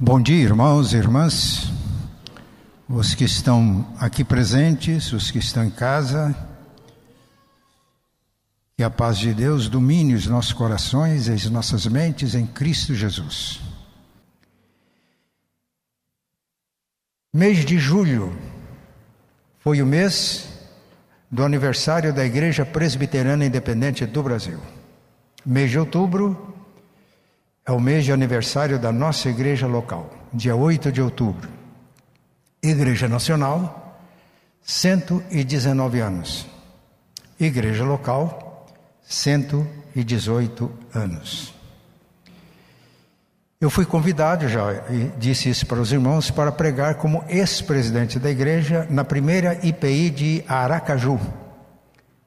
Bom dia, irmãos e irmãs, os que estão aqui presentes, os que estão em casa. Que a paz de Deus domine os nossos corações e as nossas mentes em Cristo Jesus. Mês de julho foi o mês do aniversário da Igreja Presbiteriana Independente do Brasil. Mês de outubro é o mês de aniversário da nossa igreja local, dia 8 de outubro. Igreja Nacional, 119 anos. Igreja local, 118 anos. Eu fui convidado, já disse isso para os irmãos, para pregar como ex-presidente da igreja na primeira IPI de Aracaju.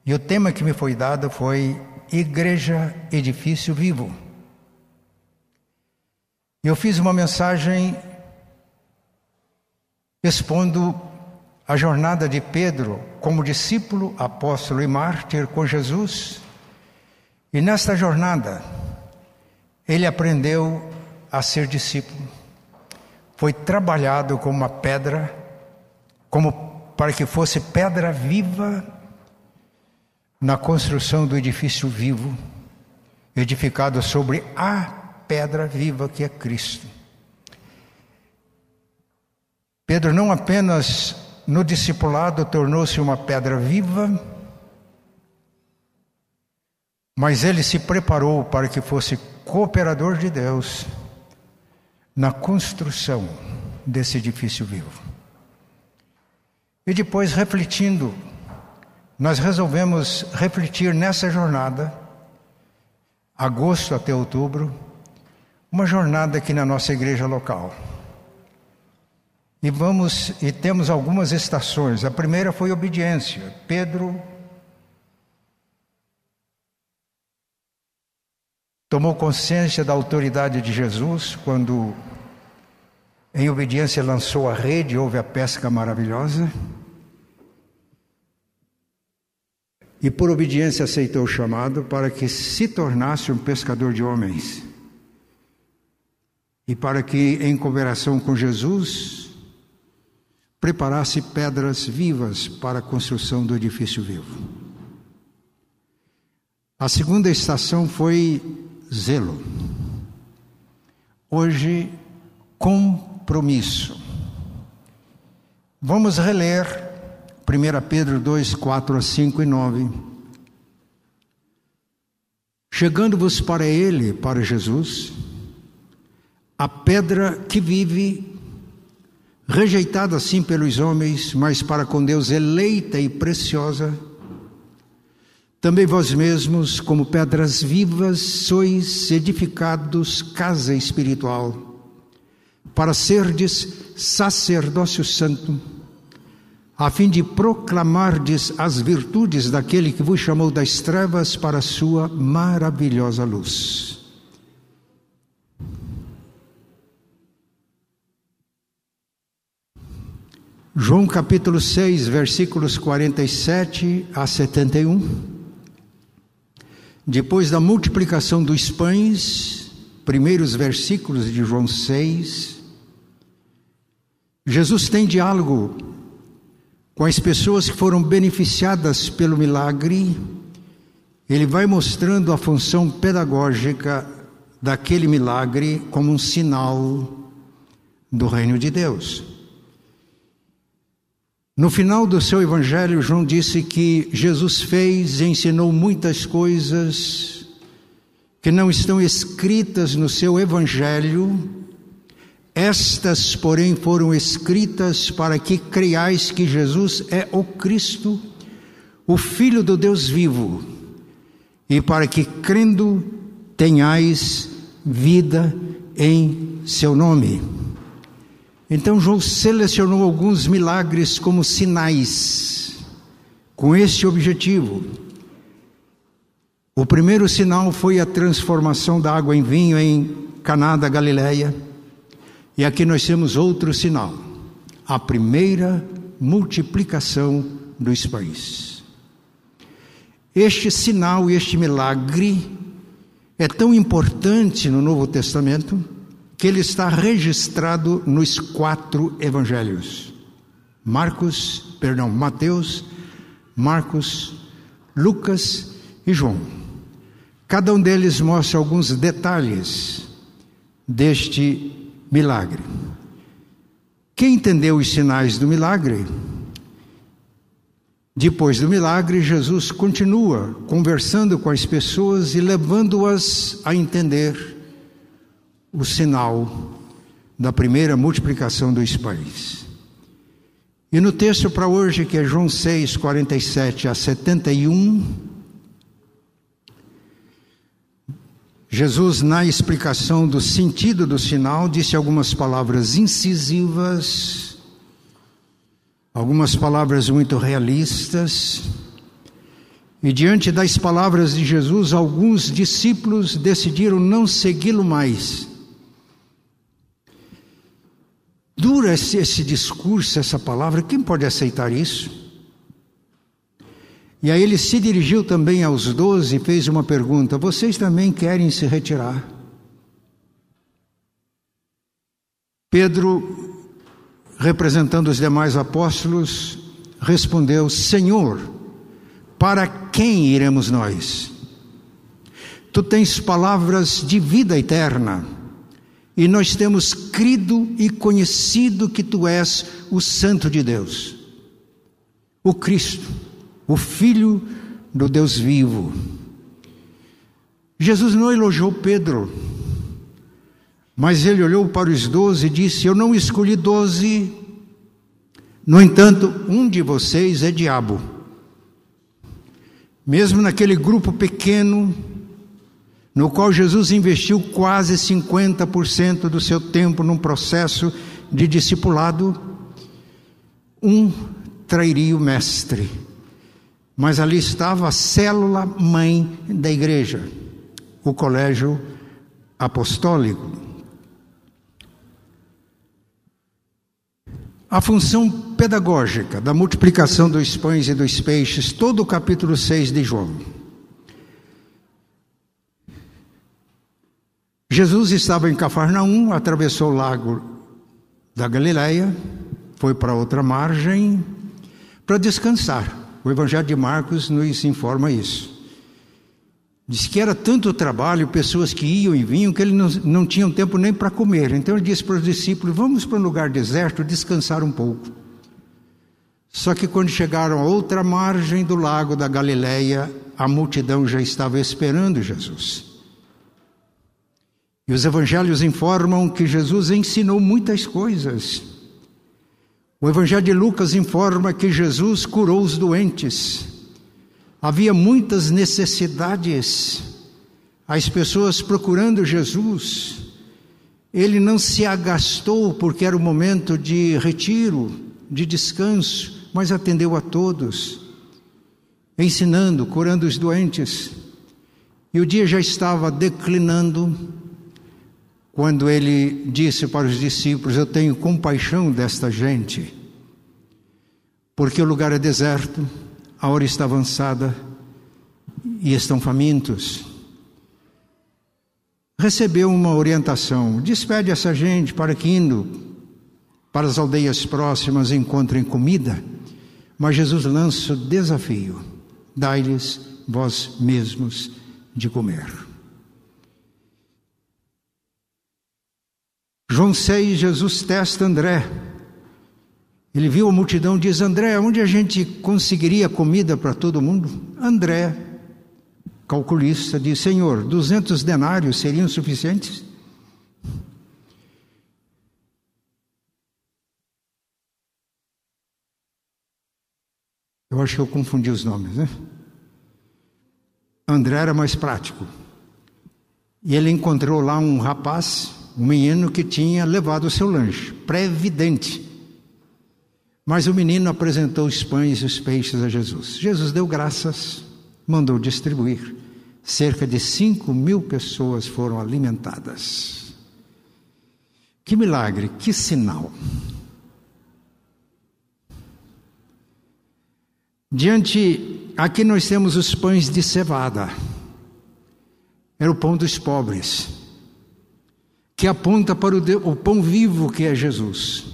E o tema que me foi dado foi Igreja Edifício Vivo. Eu fiz uma mensagem expondo a jornada de Pedro como discípulo, apóstolo e mártir com Jesus. E nesta jornada, ele aprendeu a ser discípulo. Foi trabalhado como uma pedra, como para que fosse pedra viva na construção do edifício vivo, edificado sobre a pedra viva que é Cristo. Pedro não apenas no discipulado tornou-se uma pedra viva, mas ele se preparou para que fosse cooperador de Deus na construção desse edifício vivo. E depois, refletindo, nós resolvemos refletir nessa jornada, agosto até outubro, uma jornada aqui na nossa igreja local. E vamos e temos algumas estações. A primeira foi obediência. Pedro tomou consciência da autoridade de Jesus quando em obediência lançou a rede, houve a pesca maravilhosa. E por obediência aceitou o chamado para que se tornasse um pescador de homens e para que, em cooperação com Jesus, preparasse pedras vivas para a construção do edifício vivo. A segunda estação foi zelo. Hoje, compromisso. Vamos reler 1 Pedro 2, 4 a 5 e 9. Chegando-vos para Ele, para Jesus, a pedra que vive, rejeitada assim pelos homens, mas para com Deus eleita e preciosa. Também vós mesmos, como pedras vivas, sois edificados casa espiritual, para serdes sacerdócio santo, a fim de proclamardes as virtudes daquele que vos chamou das trevas para a sua maravilhosa luz. João capítulo 6, versículos 47 a 71. Depois da multiplicação dos pães, primeiros versículos de João 6, Jesus tem diálogo com as pessoas que foram beneficiadas pelo milagre. Ele vai mostrando a função pedagógica daquele milagre como um sinal do reino de Deus. No final do seu evangelho, João disse que Jesus fez e ensinou muitas coisas que não estão escritas no seu evangelho. Estas, porém, foram escritas para que creiais que Jesus é o Cristo, o Filho do Deus vivo, e para que, crendo, tenhais vida em seu nome. Então João selecionou alguns milagres como sinais, com este objetivo. O primeiro sinal foi a transformação da água em vinho em Caná da Galileia. E aqui nós temos outro sinal, a primeira multiplicação dos pães. Este sinal este milagre é tão importante no Novo Testamento que ele está registrado nos quatro evangelhos: Marcos, perdão, Mateus, Marcos, Lucas e João. Cada um deles mostra alguns detalhes deste milagre. Quem entendeu os sinais do milagre? Depois do milagre, Jesus continua conversando com as pessoas e levando-as a entender o sinal da primeira multiplicação dos pães. E no texto para hoje, que é João 6, 47 a 71, Jesus, na explicação do sentido do sinal, disse algumas palavras incisivas, algumas palavras muito realistas. E diante das palavras de Jesus, alguns discípulos decidiram não segui-lo mais. Dura esse, esse discurso, essa palavra, quem pode aceitar isso? E aí ele se dirigiu também aos doze e fez uma pergunta: Vocês também querem se retirar? Pedro, representando os demais apóstolos, respondeu: Senhor, para quem iremos nós? Tu tens palavras de vida eterna e nós temos crido e conhecido que tu és o Santo de Deus, o Cristo, o Filho do Deus vivo. Jesus não elogiou Pedro, mas ele olhou para os doze e disse: Eu não escolhi doze, no entanto, um de vocês é diabo. Mesmo naquele grupo pequeno, no qual Jesus investiu quase 50% do seu tempo num processo de discipulado, um trairia o mestre. Mas ali estava a célula mãe da igreja, o colégio apostólico. A função pedagógica da multiplicação dos pães e dos peixes, todo o capítulo 6 de João. Jesus estava em Cafarnaum, atravessou o lago da Galileia, foi para outra margem para descansar. O Evangelho de Marcos nos informa isso. Diz que era tanto trabalho, pessoas que iam e vinham, que ele não, não tinham tempo nem para comer. Então ele disse para os discípulos: Vamos para um lugar deserto descansar um pouco. Só que quando chegaram a outra margem do lago da Galileia, a multidão já estava esperando Jesus. E os evangelhos informam que Jesus ensinou muitas coisas. O evangelho de Lucas informa que Jesus curou os doentes. Havia muitas necessidades. As pessoas procurando Jesus. Ele não se agastou porque era o momento de retiro, de descanso, mas atendeu a todos, ensinando, curando os doentes. E o dia já estava declinando quando ele disse para os discípulos: Eu tenho compaixão desta gente, porque o lugar é deserto, a hora está avançada e estão famintos. Recebeu uma orientação: despede essa gente para que indo para as aldeias próximas encontrem comida. Mas Jesus lança o desafio: dai-lhes vós mesmos de comer. João 6, Jesus testa André. Ele viu a multidão e diz: André, onde a gente conseguiria comida para todo mundo? André, calculista, diz: Senhor, 200 denários seriam suficientes? Eu acho que eu confundi os nomes, né? André era mais prático. E ele encontrou lá um rapaz um menino que tinha levado o seu lanche, pré-evidente. Mas o menino apresentou os pães e os peixes a Jesus. Jesus deu graças, mandou distribuir. Cerca de cinco mil pessoas foram alimentadas. Que milagre, que sinal. Diante, aqui nós temos os pães de cevada. Era o pão dos pobres que aponta para o, pão vivo que é Jesus.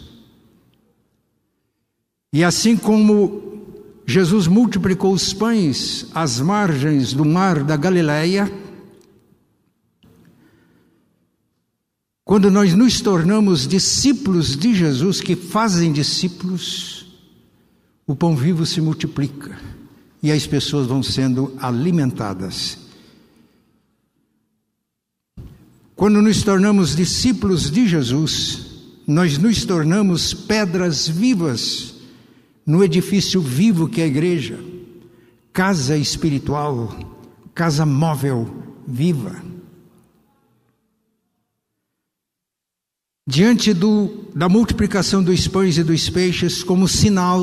E assim como Jesus multiplicou os pães às margens do mar da Galileia, quando nós nos tornamos discípulos de Jesus, que fazem discípulos, o pão vivo se multiplica e as pessoas vão sendo alimentadas. Quando nos tornamos discípulos de Jesus, nós nos tornamos pedras vivas no edifício vivo que é a igreja, casa espiritual, casa móvel, viva. Diante do, da multiplicação dos pães e dos peixes como sinal,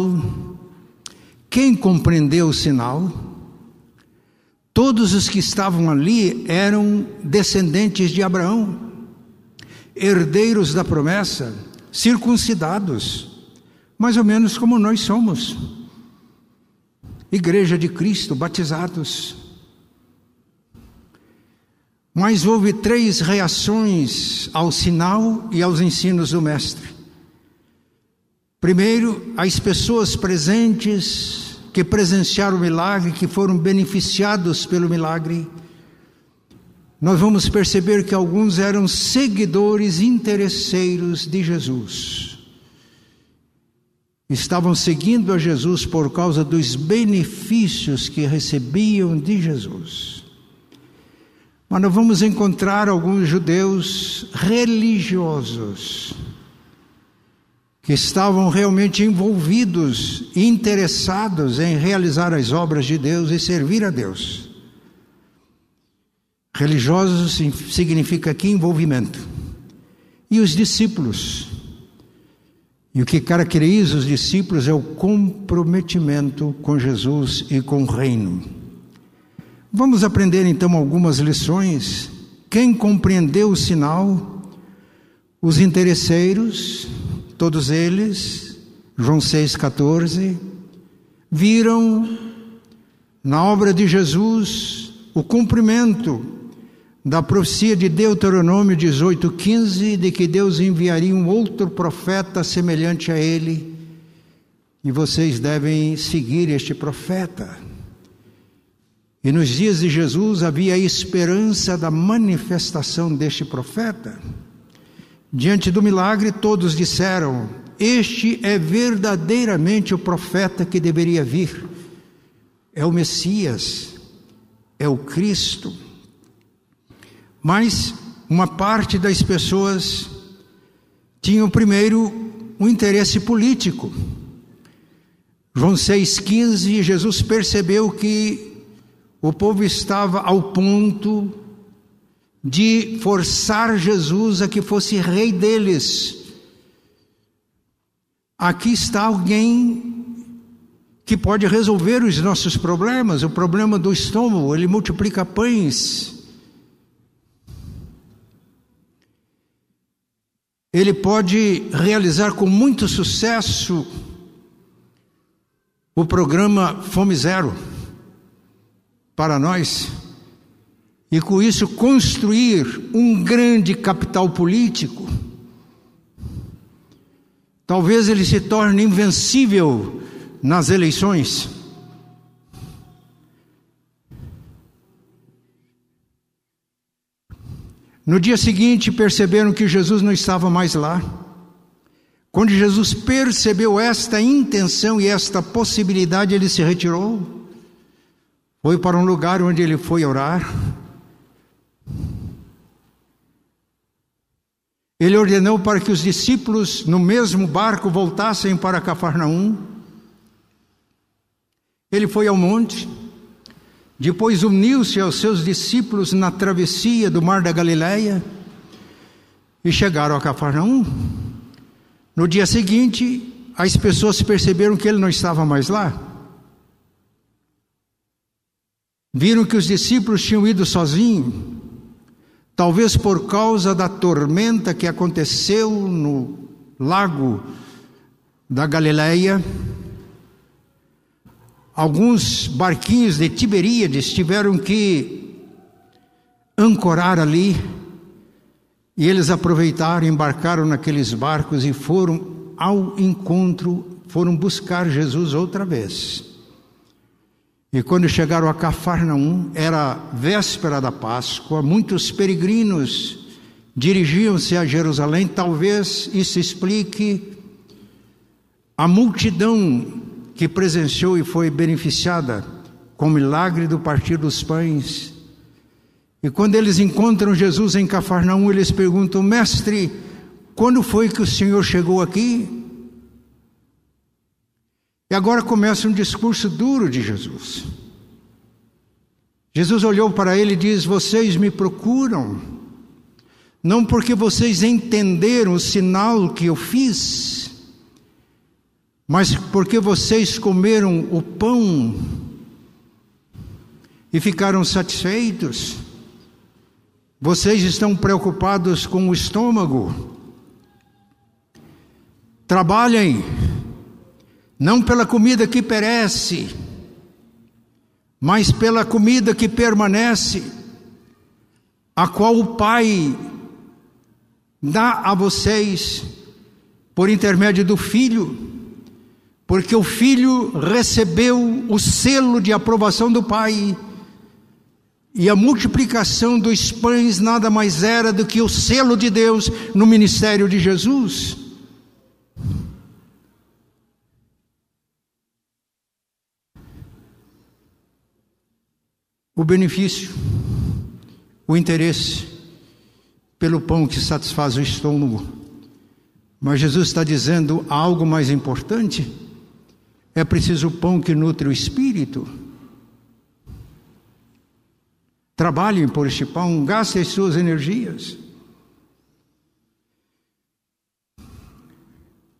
quem compreendeu o sinal? Todos os que estavam ali eram descendentes de Abraão, herdeiros da promessa, circuncidados, mais ou menos como nós somos. Igreja de Cristo, batizados. Mas houve três reações ao sinal e aos ensinos do Mestre. Primeiro, as pessoas presentes que presenciaram o milagre, que foram beneficiados pelo milagre, nós vamos perceber que alguns eram seguidores interesseiros de Jesus. Estavam seguindo a Jesus por causa dos benefícios que recebiam de Jesus. Mas nós vamos encontrar alguns judeus religiosos que estavam realmente envolvidos, interessados em realizar as obras de Deus e servir a Deus. Religiosos significa aqui envolvimento. E os discípulos. E o que caracteriza os discípulos é o comprometimento com Jesus e com o reino. Vamos aprender então algumas lições. Quem compreendeu o sinal, os interesseiros, Todos eles, João 6,14, viram na obra de Jesus o cumprimento da profecia de Deuteronômio 18,15, de que Deus enviaria um outro profeta semelhante a ele, e vocês devem seguir este profeta. E nos dias de Jesus havia a esperança da manifestação deste profeta. Diante do milagre, todos disseram: Este é verdadeiramente o profeta que deveria vir. É o Messias, é o Cristo. Mas uma parte das pessoas tinham primeiro um interesse político. João 6,15, Jesus percebeu que o povo estava ao ponto de forçar Jesus a que fosse rei deles. Aqui está alguém que pode resolver os nossos problemas, o problema do estômago, ele multiplica pães. Ele pode realizar com muito sucesso o programa Fome Zero para nós e com isso construir um grande capital político. Talvez ele se torne invencível nas eleições. No dia seguinte, perceberam que Jesus não estava mais lá. Quando Jesus percebeu esta intenção e esta possibilidade, ele se retirou, foi para um lugar onde ele foi orar. Ele ordenou para que os discípulos no mesmo barco voltassem para Cafarnaum. Ele foi ao monte, depois uniu-se aos seus discípulos na travessia do mar da Galileia e chegaram a Cafarnaum. No dia seguinte, as pessoas perceberam que ele não estava mais lá. Viram que os discípulos tinham ido sozinhos Talvez por causa da tormenta que aconteceu no lago da Galileia, alguns barquinhos de Tiberíades tiveram que ancorar ali E eles aproveitaram, embarcaram naqueles barcos e foram ao encontro, foram buscar Jesus outra vez. E quando chegaram a Cafarnaum, era véspera da Páscoa, muitos peregrinos dirigiam-se a Jerusalém. Talvez isso explique a multidão que presenciou e foi beneficiada com o milagre do partir dos pães. E quando eles encontram Jesus em Cafarnaum, eles perguntam: Mestre, quando foi que o Senhor chegou aqui? E agora começa um discurso duro de Jesus. Jesus olhou para ele e diz: Vocês me procuram, não porque vocês entenderam o sinal que eu fiz, mas porque vocês comeram o pão e ficaram satisfeitos. Vocês estão preocupados com o estômago. Trabalhem, não pela comida que perece, mas pela comida que permanece, a qual o Pai dá a vocês por intermédio do Filho porque o filho recebeu o selo de aprovação do pai. E a multiplicação dos pães nada mais era do que o selo de Deus no ministério de Jesus. O benefício, o interesse pelo pão que satisfaz o estômago. Mas Jesus está dizendo algo mais importante é preciso pão que nutre o espírito. Trabalhem por este pão, gastem as suas energias.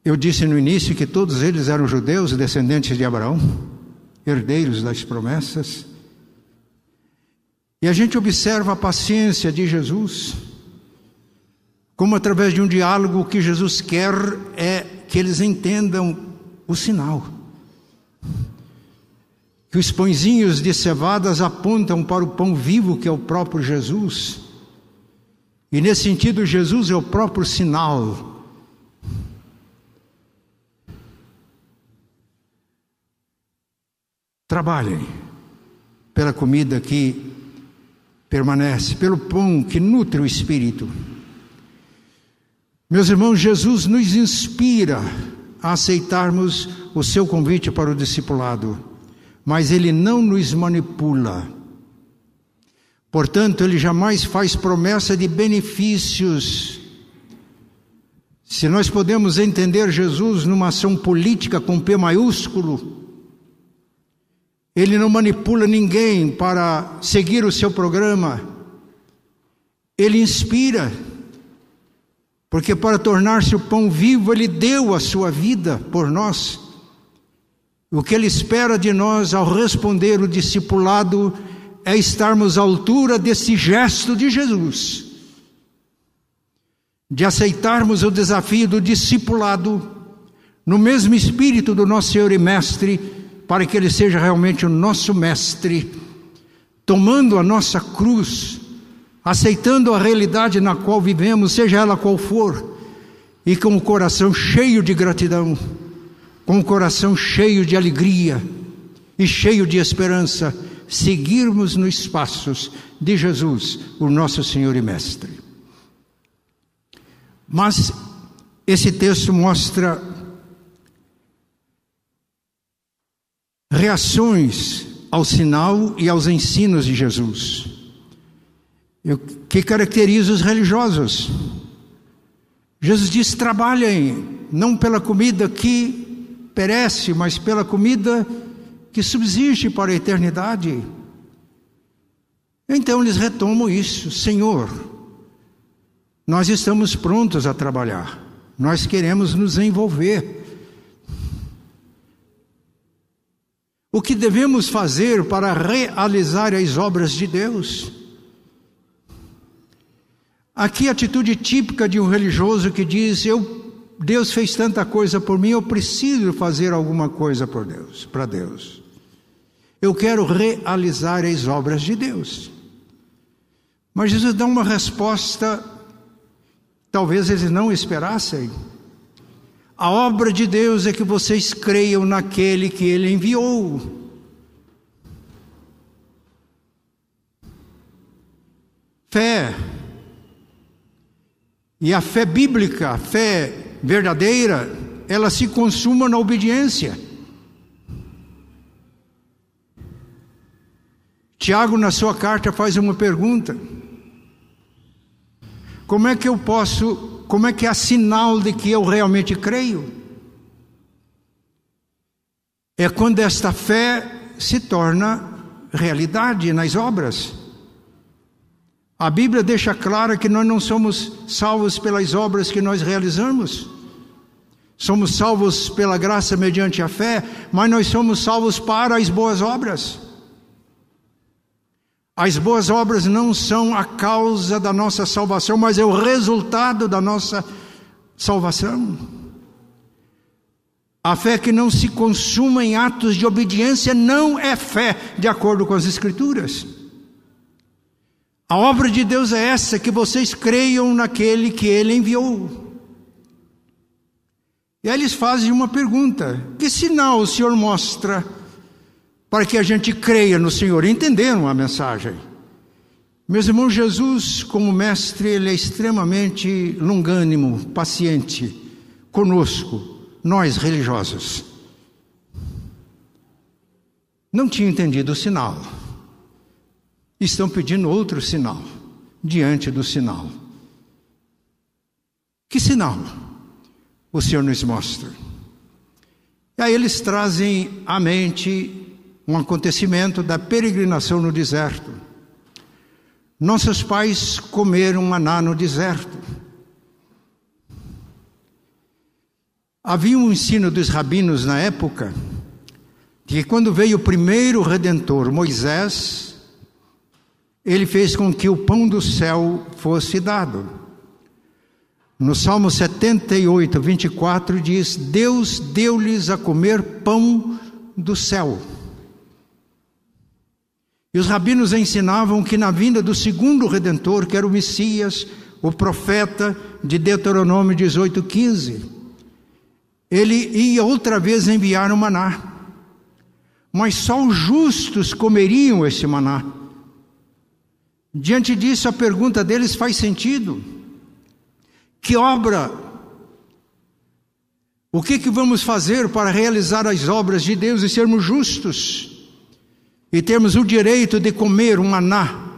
Eu disse no início que todos eles eram judeus, descendentes de Abraão, herdeiros das promessas. E a gente observa a paciência de Jesus, como através de um diálogo o que Jesus quer é que eles entendam o sinal que os pãezinhos de cevadas apontam para o pão vivo que é o próprio Jesus. E nesse sentido, Jesus é o próprio sinal. Trabalhem pela comida que permanece, pelo pão que nutre o espírito. Meus irmãos, Jesus nos inspira a aceitarmos o seu convite para o discipulado mas ele não nos manipula. Portanto, ele jamais faz promessa de benefícios. Se nós podemos entender Jesus numa ação política com P maiúsculo, ele não manipula ninguém para seguir o seu programa. Ele inspira, porque para tornar-se o pão vivo, ele deu a sua vida por nós. O que Ele espera de nós ao responder o discipulado é estarmos à altura desse gesto de Jesus, de aceitarmos o desafio do discipulado no mesmo espírito do nosso Senhor e Mestre, para que Ele seja realmente o nosso Mestre, tomando a nossa cruz, aceitando a realidade na qual vivemos, seja ela qual for, e com o coração cheio de gratidão com o coração cheio de alegria e cheio de esperança, seguirmos nos passos de Jesus, o nosso Senhor e Mestre. Mas esse texto mostra reações ao sinal e aos ensinos de Jesus, que caracteriza os religiosos. Jesus diz: trabalhem, não pela comida que perece, mas pela comida que subsiste para a eternidade. Então eles retomam isso, Senhor, nós estamos prontos a trabalhar, nós queremos nos envolver. O que devemos fazer para realizar as obras de Deus? Aqui a atitude típica de um religioso que diz: Eu Deus fez tanta coisa por mim, eu preciso fazer alguma coisa por Deus, para Deus. Eu quero realizar as obras de Deus. Mas Jesus dá uma resposta talvez eles não esperassem. A obra de Deus é que vocês creiam naquele que Ele enviou. Fé. E a fé bíblica, a fé verdadeira, ela se consuma na obediência. Tiago, na sua carta, faz uma pergunta: Como é que eu posso, como é que é sinal de que eu realmente creio? É quando esta fé se torna realidade nas obras. A Bíblia deixa claro que nós não somos salvos pelas obras que nós realizamos. Somos salvos pela graça mediante a fé, mas nós somos salvos para as boas obras. As boas obras não são a causa da nossa salvação, mas é o resultado da nossa salvação. A fé que não se consuma em atos de obediência não é fé, de acordo com as Escrituras. A obra de Deus é essa, que vocês creiam naquele que Ele enviou. E aí eles fazem uma pergunta: que sinal o Senhor mostra? Para que a gente creia no Senhor. Entenderam a mensagem? Meus irmãos, Jesus, como mestre, ele é extremamente longânimo, paciente conosco, nós religiosos. Não tinham entendido o sinal. Estão pedindo outro sinal diante do sinal. Que sinal o Senhor nos mostra? E aí eles trazem à mente um acontecimento da peregrinação no deserto. Nossos pais comeram maná no deserto. Havia um ensino dos rabinos na época de que quando veio o primeiro redentor, Moisés, ele fez com que o pão do céu fosse dado. No Salmo 78, 24 diz: Deus deu-lhes a comer pão do céu. E os rabinos ensinavam que na vinda do segundo redentor, que era o Messias, o profeta de Deuteronômio 18:15, ele ia outra vez enviar o maná. Mas só os justos comeriam esse maná. Diante disso, a pergunta deles faz sentido. Que obra? O que, que vamos fazer para realizar as obras de Deus e sermos justos? E termos o direito de comer um maná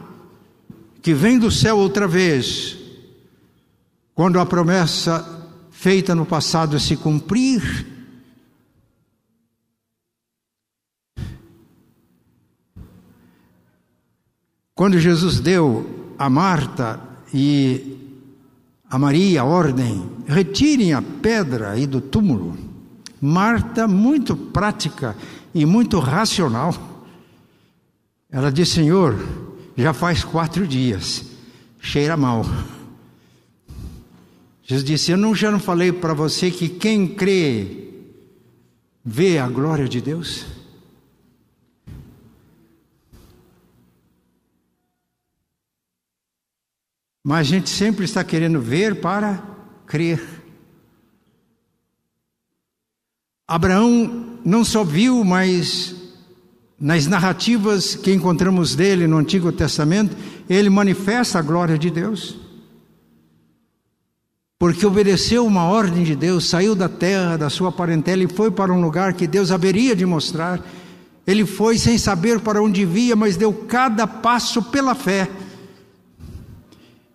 que vem do céu outra vez, quando a promessa feita no passado se cumprir, Quando Jesus deu a Marta e a Maria a ordem, retirem a pedra aí do túmulo. Marta, muito prática e muito racional, ela disse: Senhor, já faz quatro dias, cheira mal. Jesus disse: Eu não, já não falei para você que quem crê vê a glória de Deus? Mas a gente sempre está querendo ver para crer. Abraão não só viu, mas nas narrativas que encontramos dele no Antigo Testamento, ele manifesta a glória de Deus. Porque obedeceu uma ordem de Deus, saiu da terra, da sua parentela e foi para um lugar que Deus haveria de mostrar. Ele foi sem saber para onde via, mas deu cada passo pela fé.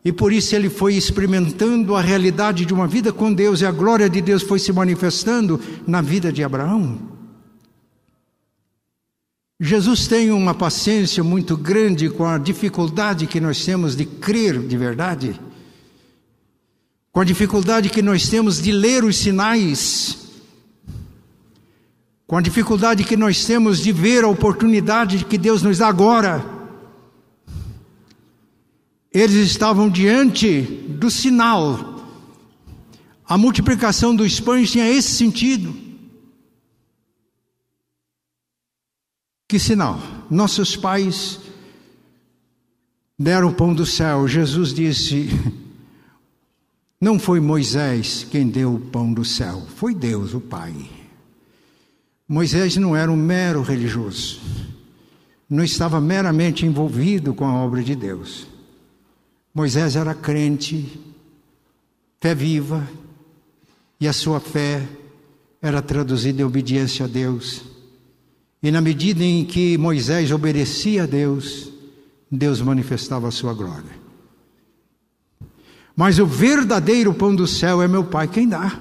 E por isso ele foi experimentando a realidade de uma vida com Deus e a glória de Deus foi se manifestando na vida de Abraão. Jesus tem uma paciência muito grande com a dificuldade que nós temos de crer de verdade, com a dificuldade que nós temos de ler os sinais, com a dificuldade que nós temos de ver a oportunidade que Deus nos dá agora. Eles estavam diante do sinal. A multiplicação dos pães tinha esse sentido. Que sinal? Nossos pais deram o pão do céu. Jesus disse: Não foi Moisés quem deu o pão do céu, foi Deus, o Pai. Moisés não era um mero religioso, não estava meramente envolvido com a obra de Deus. Moisés era crente, fé viva, e a sua fé era traduzida em obediência a Deus. E na medida em que Moisés obedecia a Deus, Deus manifestava a sua glória. Mas o verdadeiro pão do céu é meu Pai quem dá.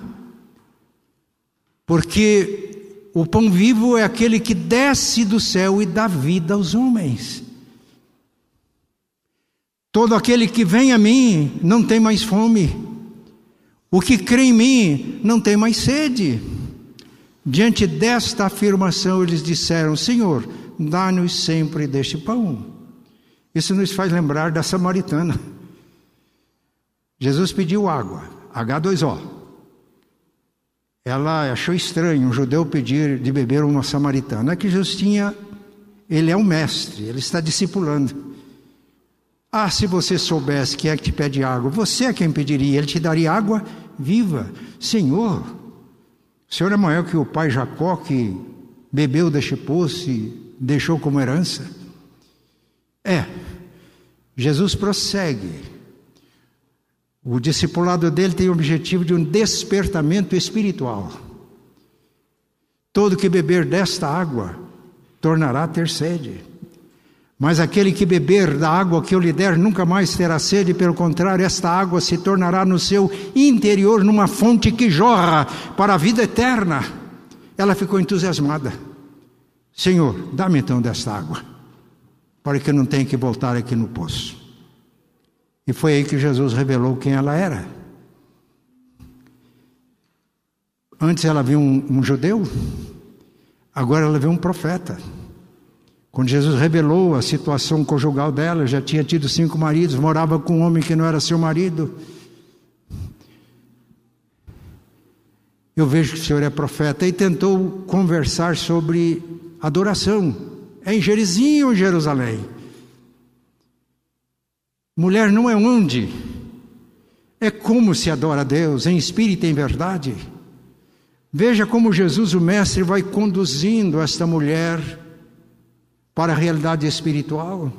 Porque o pão vivo é aquele que desce do céu e dá vida aos homens. Todo aquele que vem a mim não tem mais fome. O que crê em mim não tem mais sede. Diante desta afirmação, eles disseram: Senhor, dá-nos sempre deste pão. Isso nos faz lembrar da samaritana. Jesus pediu água, H2O ela achou estranho um judeu pedir de beber uma samaritana. É que Jesus tinha, ele é um mestre, ele está discipulando. Ah, se você soubesse quem é que te pede água, você é quem pediria, ele te daria água viva. Senhor, o Senhor é maior que o pai Jacó que bebeu deste poço e deixou como herança? É, Jesus prossegue. O discipulado dele tem o objetivo de um despertamento espiritual. Todo que beber desta água tornará a ter sede. Mas aquele que beber da água que eu lhe der nunca mais terá sede, pelo contrário, esta água se tornará no seu interior numa fonte que jorra para a vida eterna. Ela ficou entusiasmada. Senhor, dá-me então desta água, para que eu não tenha que voltar aqui no poço. E foi aí que Jesus revelou quem ela era. Antes ela viu um, um judeu, agora ela viu um profeta. Quando Jesus revelou a situação conjugal dela, já tinha tido cinco maridos, morava com um homem que não era seu marido. Eu vejo que o Senhor é profeta e tentou conversar sobre adoração. É em Jerizinho, Jerusalém. Mulher não é onde, é como se adora a Deus, em espírito e em verdade. Veja como Jesus, o Mestre, vai conduzindo esta mulher para a realidade espiritual.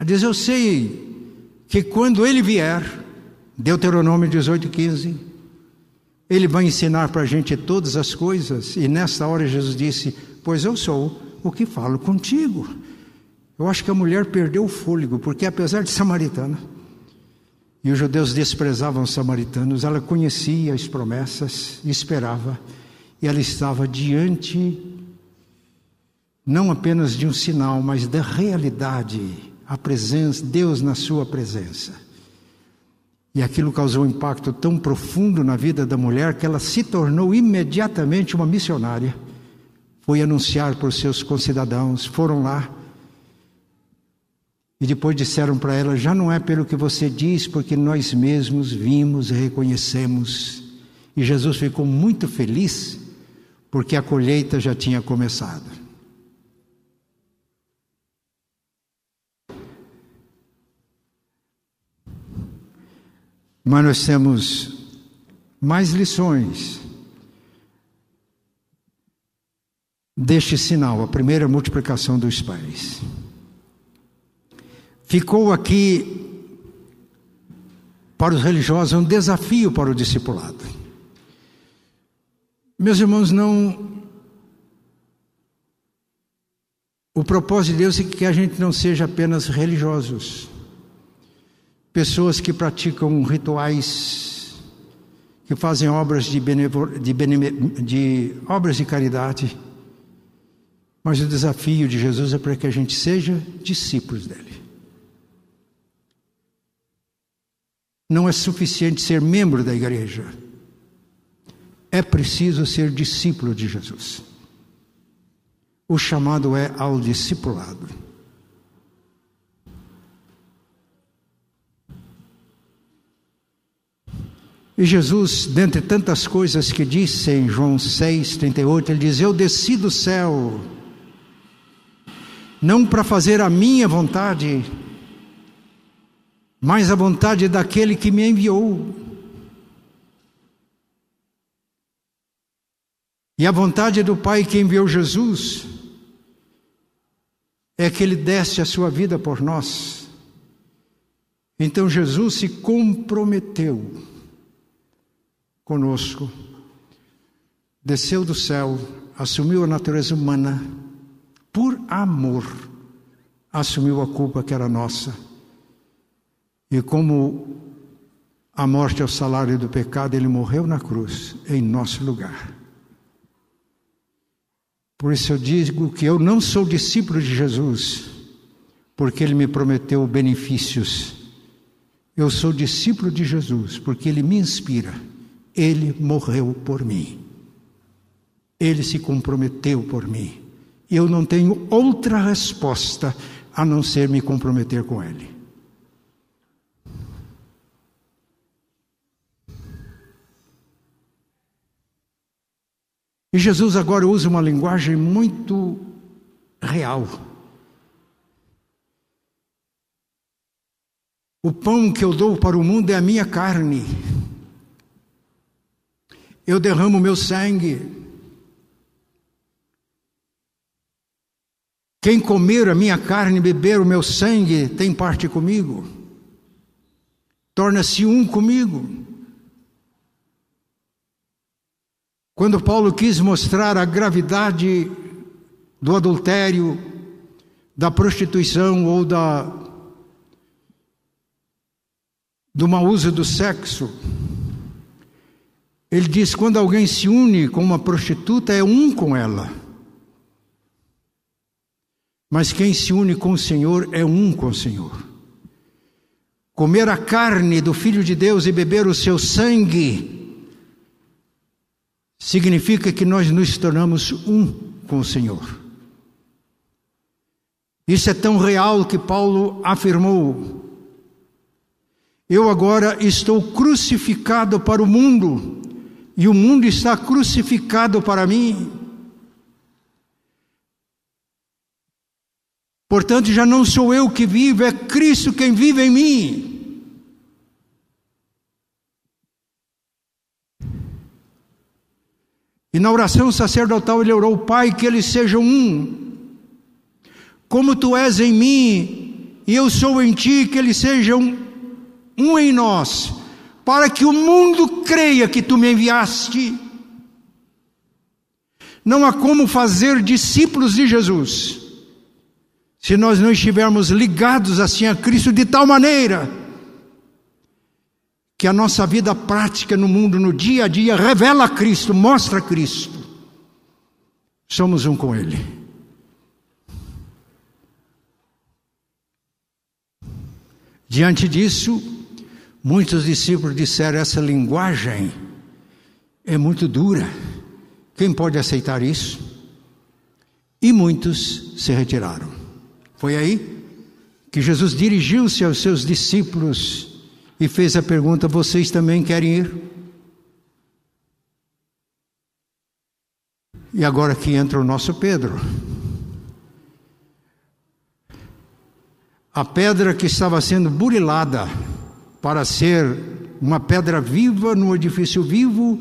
Ela diz: Eu sei que quando ele vier, Deuteronômio 18, 15, ele vai ensinar para a gente todas as coisas, e nesta hora Jesus disse: Pois eu sou o que falo contigo. Eu acho que a mulher perdeu o fôlego, porque apesar de samaritana, e os judeus desprezavam os samaritanos, ela conhecia as promessas, esperava, e ela estava diante não apenas de um sinal, mas da realidade, a presença, Deus na sua presença. E aquilo causou um impacto tão profundo na vida da mulher que ela se tornou imediatamente uma missionária. Foi anunciar para os seus concidadãos, foram lá e depois disseram para ela: já não é pelo que você diz, porque nós mesmos vimos e reconhecemos. E Jesus ficou muito feliz, porque a colheita já tinha começado. Mas nós temos mais lições deste sinal, a primeira multiplicação dos pães. Ficou aqui para os religiosos um desafio para o discipulado. Meus irmãos, não. O propósito de Deus é que a gente não seja apenas religiosos, pessoas que praticam rituais, que fazem obras de, benevol... de, de obras de caridade, mas o desafio de Jesus é para que a gente seja discípulos dele. Não é suficiente ser membro da igreja. É preciso ser discípulo de Jesus. O chamado é ao discipulado. E Jesus, dentre tantas coisas que disse em João 6, 38, ele diz: Eu desci do céu, não para fazer a minha vontade, mas a vontade daquele que me enviou. E a vontade do Pai que enviou Jesus é que ele desse a sua vida por nós. Então Jesus se comprometeu conosco, desceu do céu, assumiu a natureza humana, por amor, assumiu a culpa que era nossa. E como a morte é o salário do pecado, ele morreu na cruz, em nosso lugar. Por isso eu digo que eu não sou discípulo de Jesus, porque ele me prometeu benefícios. Eu sou discípulo de Jesus, porque ele me inspira. Ele morreu por mim. Ele se comprometeu por mim. Eu não tenho outra resposta a não ser me comprometer com ele. E Jesus agora usa uma linguagem muito real. O pão que eu dou para o mundo é a minha carne. Eu derramo meu sangue. Quem comer a minha carne e beber o meu sangue tem parte comigo. Torna-se um comigo. Quando Paulo quis mostrar a gravidade do adultério, da prostituição ou da do mau uso do sexo, ele diz: quando alguém se une com uma prostituta, é um com ela. Mas quem se une com o Senhor é um com o Senhor. Comer a carne do Filho de Deus e beber o seu sangue significa que nós nos tornamos um com o Senhor. Isso é tão real que Paulo afirmou: Eu agora estou crucificado para o mundo, e o mundo está crucificado para mim. Portanto, já não sou eu que vivo, é Cristo quem vive em mim. E na oração sacerdotal ele orou, Pai, que eles sejam um. Como tu és em mim e eu sou em ti, que eles sejam um em nós, para que o mundo creia que tu me enviaste. Não há como fazer discípulos de Jesus se nós não estivermos ligados assim a Cristo de tal maneira que a nossa vida prática no mundo, no dia a dia, revela Cristo, mostra Cristo. Somos um com Ele. Diante disso, muitos discípulos disseram: essa linguagem é muito dura. Quem pode aceitar isso? E muitos se retiraram. Foi aí que Jesus dirigiu-se aos seus discípulos e fez a pergunta: vocês também querem ir? E agora que entra o nosso Pedro. A pedra que estava sendo burilada para ser uma pedra viva no edifício vivo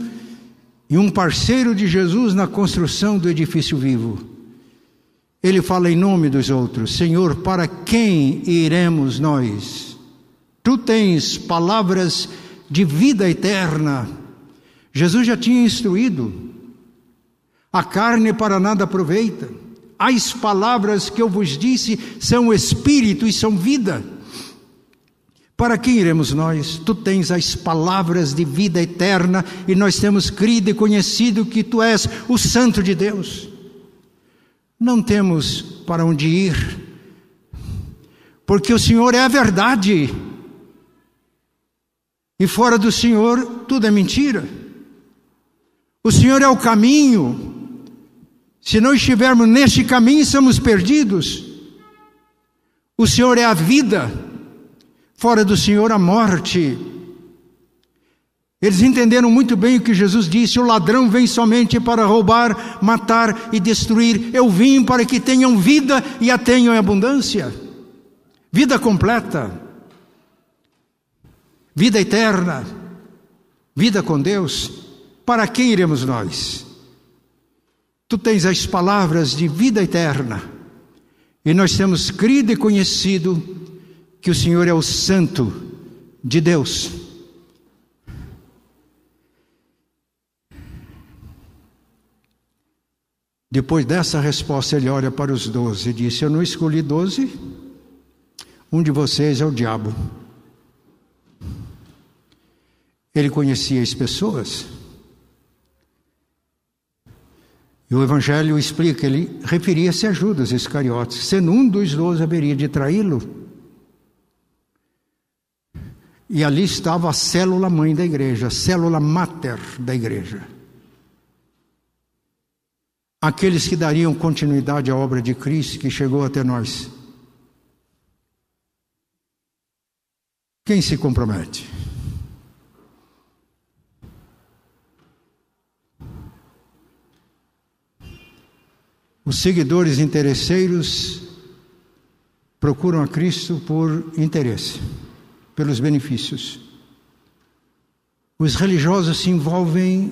e um parceiro de Jesus na construção do edifício vivo. Ele fala em nome dos outros: Senhor, para quem iremos nós? Tu tens palavras de vida eterna. Jesus já tinha instruído. A carne para nada aproveita. As palavras que eu vos disse são espírito e são vida. Para quem iremos nós? Tu tens as palavras de vida eterna e nós temos crido e conhecido que tu és o Santo de Deus. Não temos para onde ir, porque o Senhor é a verdade. E fora do Senhor, tudo é mentira. O Senhor é o caminho. Se não estivermos neste caminho, somos perdidos. O Senhor é a vida. Fora do Senhor, a morte. Eles entenderam muito bem o que Jesus disse: o ladrão vem somente para roubar, matar e destruir. Eu vim para que tenham vida e a tenham em abundância vida completa. vida eterna, vida com Deus, para quem iremos nós? Tu tens as palavras de vida eterna, e nós temos crido e conhecido que o Senhor é o Santo de Deus. Depois dessa resposta, ele olha para os doze e disse: Eu não escolhi doze, um de vocês é o diabo. Ele conhecia as pessoas. E o Evangelho explica, ele referia-se a Judas Iscariotes, sendo um dos doze haveria de traí-lo. E ali estava a célula mãe da igreja, a célula mater da igreja. Aqueles que dariam continuidade à obra de Cristo que chegou até nós. Quem se compromete? Os seguidores interesseiros procuram a Cristo por interesse, pelos benefícios. Os religiosos se envolvem,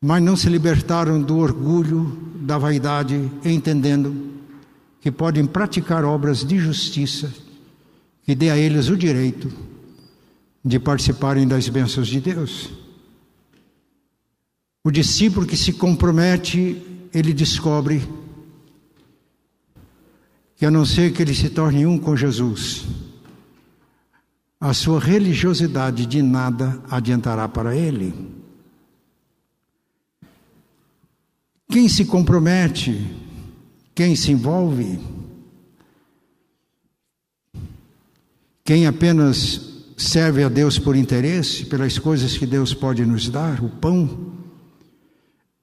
mas não se libertaram do orgulho, da vaidade, entendendo que podem praticar obras de justiça que dê a eles o direito de participarem das bênçãos de Deus. O discípulo que se compromete ele descobre que, a não ser que ele se torne um com Jesus, a sua religiosidade de nada adiantará para ele. Quem se compromete, quem se envolve, quem apenas serve a Deus por interesse, pelas coisas que Deus pode nos dar, o pão,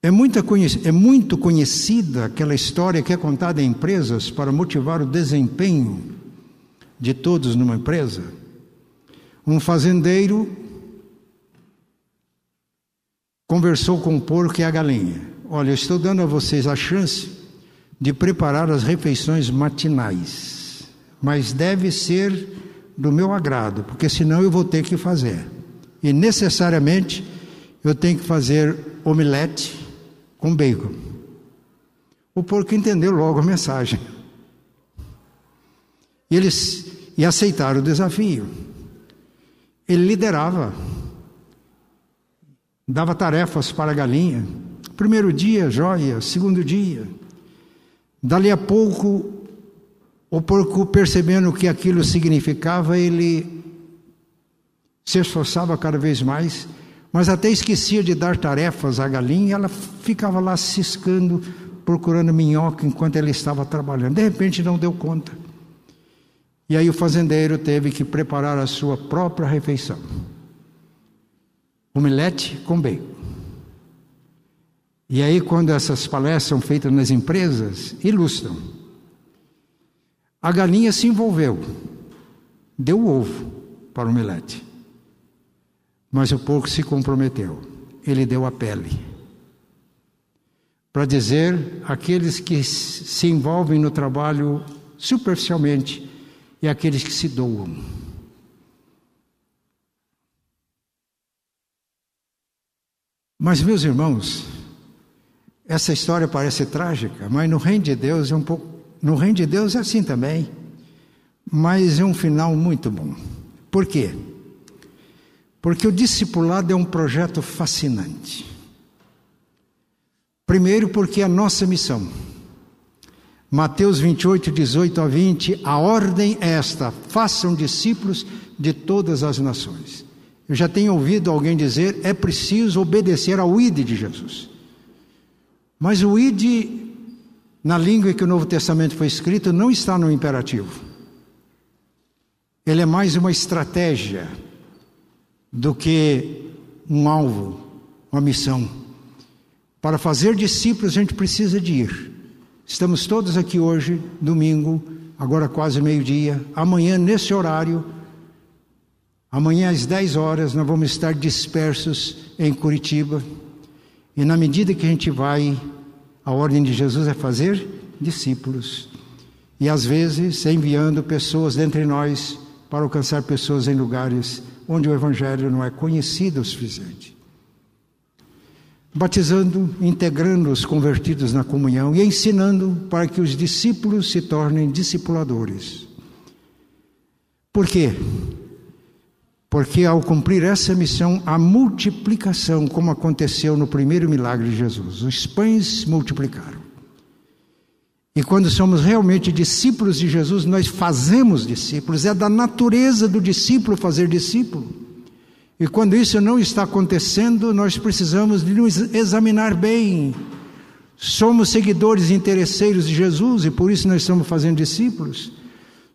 é, muita, é muito conhecida aquela história que é contada em empresas para motivar o desempenho de todos numa empresa. Um fazendeiro conversou com o porco e a galinha. Olha, eu estou dando a vocês a chance de preparar as refeições matinais, mas deve ser do meu agrado, porque senão eu vou ter que fazer. E necessariamente eu tenho que fazer omelete com bacon. O porco entendeu logo a mensagem. E eles e aceitaram o desafio. Ele liderava, dava tarefas para a galinha. Primeiro dia, joia. Segundo dia. Dali a pouco, o porco, percebendo o que aquilo significava, ele se esforçava cada vez mais mas até esquecia de dar tarefas à galinha, ela ficava lá ciscando, procurando minhoca enquanto ela estava trabalhando. De repente não deu conta. E aí o fazendeiro teve que preparar a sua própria refeição. Omelete com bacon. E aí, quando essas palestras são feitas nas empresas, ilustram. A galinha se envolveu, deu o ovo para o omelete. Mas o porco se comprometeu, ele deu a pele. Para dizer aqueles que se envolvem no trabalho superficialmente e aqueles que se doam. Mas, meus irmãos, essa história parece trágica, mas no reino de Deus é um pouco. No reino de Deus é assim também, mas é um final muito bom. Por quê? Porque o discipulado é um projeto fascinante. Primeiro, porque é a nossa missão. Mateus 28, 18 a 20, a ordem é esta: façam discípulos de todas as nações. Eu já tenho ouvido alguém dizer, é preciso obedecer ao ID de Jesus. Mas o ID, na língua em que o Novo Testamento foi escrito, não está no imperativo. Ele é mais uma estratégia do que um alvo, uma missão. Para fazer discípulos, a gente precisa de ir. Estamos todos aqui hoje, domingo, agora quase meio-dia. Amanhã, nesse horário, amanhã às 10 horas, nós vamos estar dispersos em Curitiba. E na medida que a gente vai, a ordem de Jesus é fazer discípulos. E às vezes enviando pessoas dentre nós para alcançar pessoas em lugares onde o Evangelho não é conhecido o suficiente. Batizando, integrando os convertidos na comunhão e ensinando para que os discípulos se tornem discipuladores. Por quê? Porque ao cumprir essa missão, a multiplicação, como aconteceu no primeiro milagre de Jesus, os pães multiplicaram. E quando somos realmente discípulos de Jesus, nós fazemos discípulos, é da natureza do discípulo fazer discípulo. E quando isso não está acontecendo, nós precisamos de nos examinar bem. Somos seguidores interesseiros de Jesus e por isso nós estamos fazendo discípulos.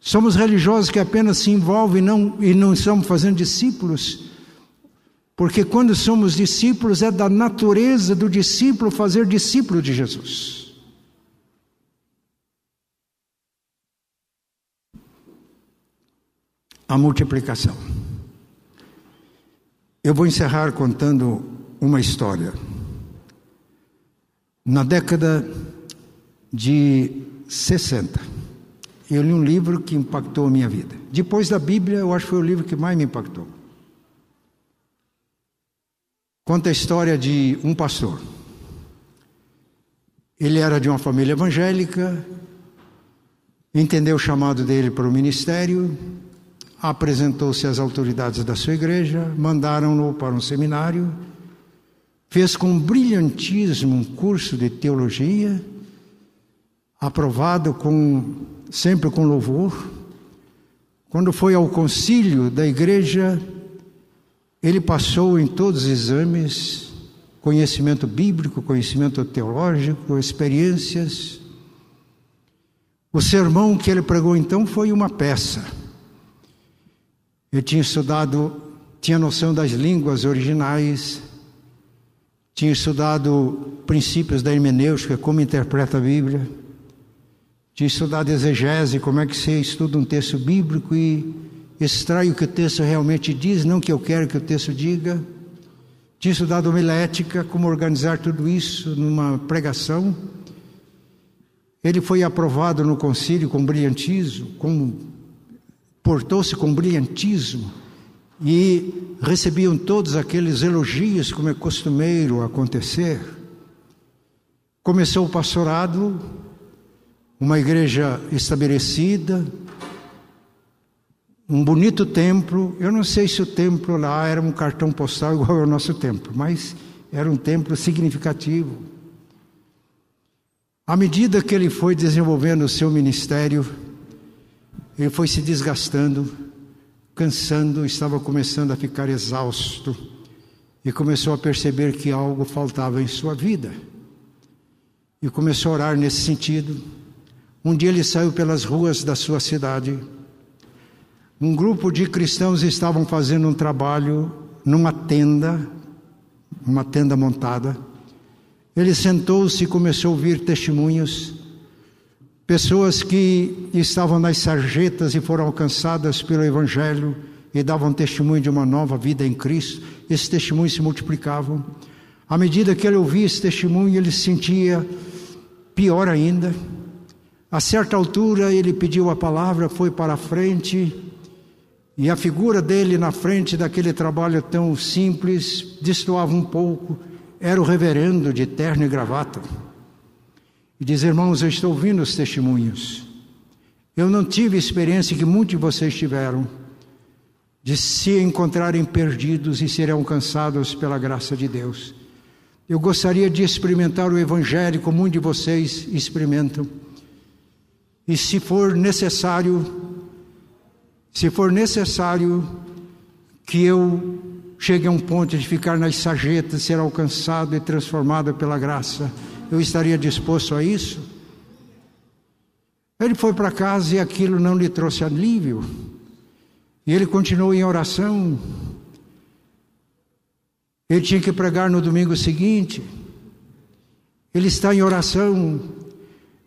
Somos religiosos que apenas se envolvem e não, e não estamos fazendo discípulos. Porque quando somos discípulos, é da natureza do discípulo fazer discípulo de Jesus. A multiplicação. Eu vou encerrar contando uma história. Na década de 60, eu li um livro que impactou a minha vida. Depois da Bíblia, eu acho que foi o livro que mais me impactou. Conta a história de um pastor. Ele era de uma família evangélica, entendeu o chamado dele para o ministério, apresentou-se às autoridades da sua igreja, mandaram-no para um seminário, fez com brilhantismo um curso de teologia, aprovado com sempre com louvor. Quando foi ao concílio da igreja, ele passou em todos os exames, conhecimento bíblico, conhecimento teológico, experiências. O sermão que ele pregou então foi uma peça. Eu tinha estudado, tinha noção das línguas originais, tinha estudado princípios da hermenêutica, como interpreta a Bíblia de estudar exegese, como é que você estuda um texto bíblico e extrai o que o texto realmente diz, não que eu quero que o texto diga. Tinha estudado homilética, como organizar tudo isso numa pregação. Ele foi aprovado no concílio com brilhantismo, com, portou-se com brilhantismo e recebiam todos aqueles elogios, como é costumeiro acontecer. Começou o pastorado, uma igreja estabelecida, um bonito templo. Eu não sei se o templo lá era um cartão postal igual ao nosso templo, mas era um templo significativo. À medida que ele foi desenvolvendo o seu ministério, ele foi se desgastando, cansando, estava começando a ficar exausto e começou a perceber que algo faltava em sua vida. E começou a orar nesse sentido um dia ele saiu pelas ruas da sua cidade. Um grupo de cristãos estavam fazendo um trabalho numa tenda, uma tenda montada. Ele sentou-se e começou a ouvir testemunhos. Pessoas que estavam nas sarjetas e foram alcançadas pelo Evangelho e davam testemunho de uma nova vida em Cristo. Esses testemunhos se multiplicavam. À medida que ele ouvia esse testemunho, ele se sentia pior ainda a certa altura ele pediu a palavra, foi para a frente, e a figura dele na frente daquele trabalho tão simples destoava um pouco. Era o reverendo de terno e gravata. E diz: Irmãos, eu estou ouvindo os testemunhos. Eu não tive a experiência que muitos de vocês tiveram, de se encontrarem perdidos e serem alcançados pela graça de Deus. Eu gostaria de experimentar o Evangelho como muitos de vocês experimentam e se for necessário, se for necessário que eu chegue a um ponto de ficar nas sarjetas, ser alcançado e transformado pela graça, eu estaria disposto a isso? Ele foi para casa e aquilo não lhe trouxe alívio. E ele continuou em oração. Ele tinha que pregar no domingo seguinte. Ele está em oração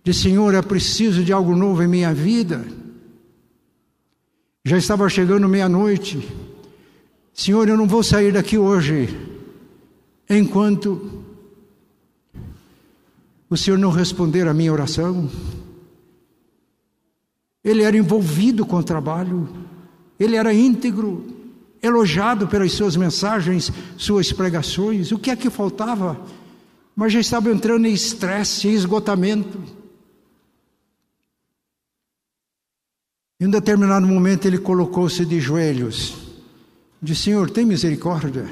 de Senhor, é preciso de algo novo em minha vida. Já estava chegando meia-noite. Senhor, eu não vou sair daqui hoje enquanto o Senhor não responder a minha oração. Ele era envolvido com o trabalho, ele era íntegro, elogiado pelas suas mensagens, suas pregações. O que é que faltava? Mas já estava entrando em estresse, em esgotamento. Em um determinado momento ele colocou-se de joelhos. Disse: Senhor, tem misericórdia.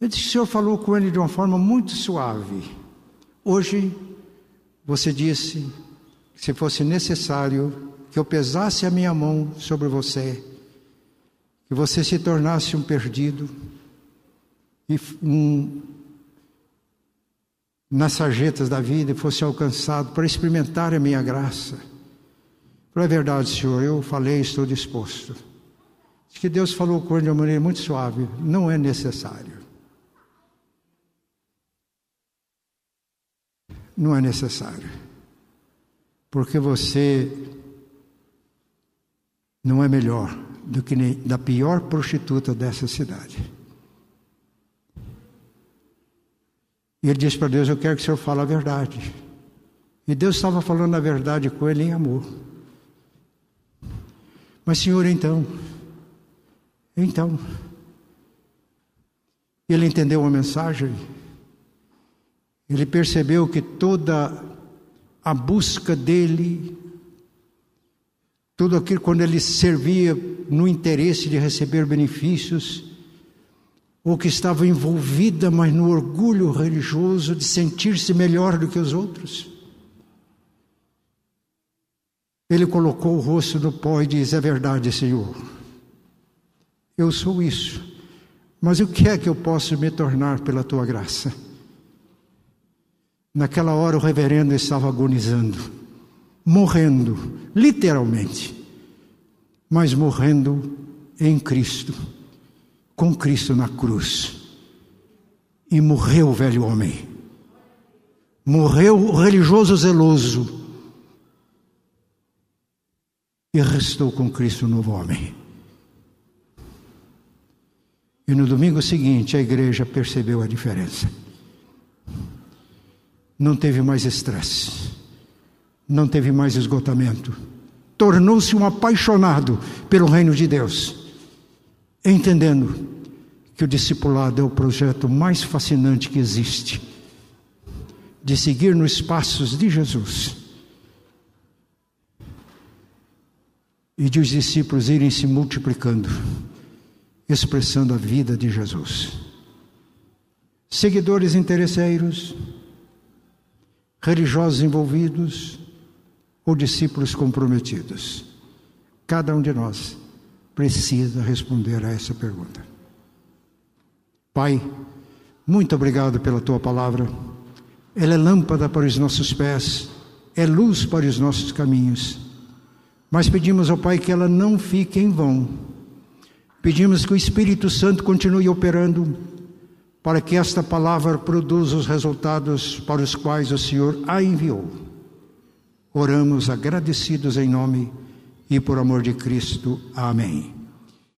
Eu disse: O Senhor falou com ele de uma forma muito suave. Hoje, você disse que se fosse necessário que eu pesasse a minha mão sobre você, que você se tornasse um perdido e um nas sarjetas da vida e fosse alcançado para experimentar a minha graça. Para a verdade, Senhor, eu falei, estou disposto. Diz que Deus falou com ele de uma maneira muito suave, não é necessário. Não é necessário. Porque você não é melhor do que da pior prostituta dessa cidade. E ele disse para Deus: Eu quero que o Senhor fale a verdade. E Deus estava falando a verdade com ele em amor. Mas, Senhor, então, então, ele entendeu a mensagem, ele percebeu que toda a busca dele, tudo aquilo quando ele servia no interesse de receber benefícios, ou que estava envolvida, mas no orgulho religioso de sentir-se melhor do que os outros. Ele colocou o rosto no pó e diz: É verdade, Senhor, eu sou isso, mas o que é que eu posso me tornar pela tua graça? Naquela hora o reverendo estava agonizando, morrendo, literalmente, mas morrendo em Cristo com Cristo na cruz. E morreu o velho homem. Morreu o religioso zeloso. E restou com Cristo o novo homem. E no domingo seguinte a igreja percebeu a diferença. Não teve mais estresse, não teve mais esgotamento. Tornou-se um apaixonado pelo reino de Deus entendendo que o discipulado é o projeto mais fascinante que existe de seguir nos passos de Jesus e de os discípulos irem se multiplicando, expressando a vida de Jesus. Seguidores interesseiros, religiosos envolvidos ou discípulos comprometidos, cada um de nós precisa responder a essa pergunta. Pai, muito obrigado pela tua palavra. Ela é lâmpada para os nossos pés, é luz para os nossos caminhos. Mas pedimos ao Pai que ela não fique em vão. Pedimos que o Espírito Santo continue operando para que esta palavra produza os resultados para os quais o Senhor a enviou. Oramos agradecidos em nome e por amor de Cristo. Amém.